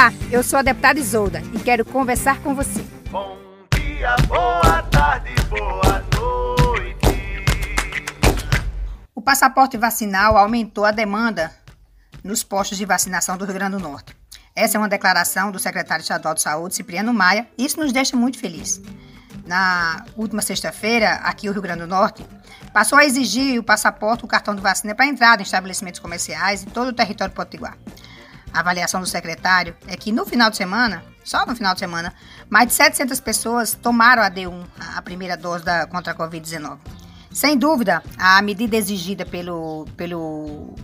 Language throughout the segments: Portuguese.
Olá, eu sou a deputada Isolda e quero conversar com você. Bom dia, boa tarde, boa noite. O passaporte vacinal aumentou a demanda nos postos de vacinação do Rio Grande do Norte. Essa é uma declaração do secretário estadual de Saúde, Cipriano Maia, e isso nos deixa muito felizes. Na última sexta-feira, aqui no Rio Grande do Norte, passou a exigir o passaporte, o cartão de vacina para entrada em estabelecimentos comerciais em todo o território potiguar. A avaliação do secretário é que no final de semana, só no final de semana, mais de 700 pessoas tomaram a D1, a primeira dose da, contra a Covid-19. Sem dúvida, a medida exigida pelo, pelo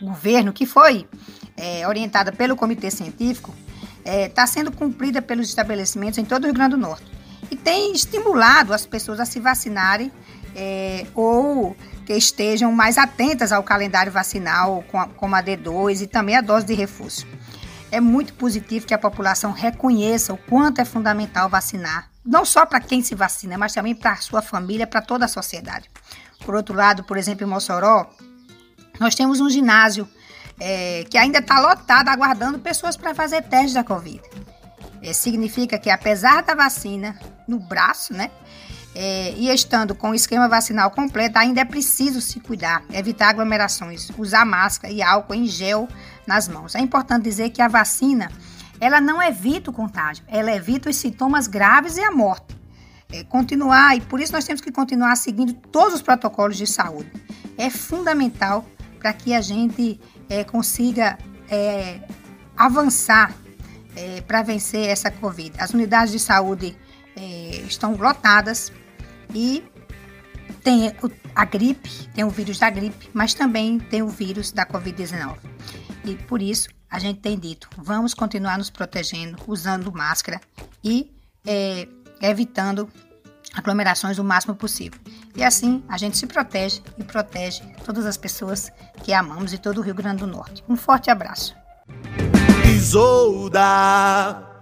governo, que foi é, orientada pelo comitê científico, está é, tá sendo cumprida pelos estabelecimentos em todo o Rio Grande do Norte. E tem estimulado as pessoas a se vacinarem é, ou que estejam mais atentas ao calendário vacinal, como a D2 e também a dose de reforço. É muito positivo que a população reconheça o quanto é fundamental vacinar, não só para quem se vacina, mas também para a sua família, para toda a sociedade. Por outro lado, por exemplo, em Mossoró, nós temos um ginásio é, que ainda está lotado, aguardando pessoas para fazer testes da Covid. É, significa que, apesar da vacina no braço, né, é, e estando com o esquema vacinal completo, ainda é preciso se cuidar, evitar aglomerações, usar máscara e álcool em gel nas mãos. É importante dizer que a vacina, ela não evita o contágio, ela evita os sintomas graves e a morte. É, continuar, e por isso nós temos que continuar seguindo todos os protocolos de saúde. É fundamental para que a gente é, consiga é, avançar é, para vencer essa Covid. As unidades de saúde é, estão lotadas, e tem a gripe, tem o vírus da gripe, mas também tem o vírus da Covid-19. E por isso a gente tem dito: vamos continuar nos protegendo, usando máscara e é, evitando aglomerações o máximo possível. E assim a gente se protege e protege todas as pessoas que amamos e todo o Rio Grande do Norte. Um forte abraço. Isolda.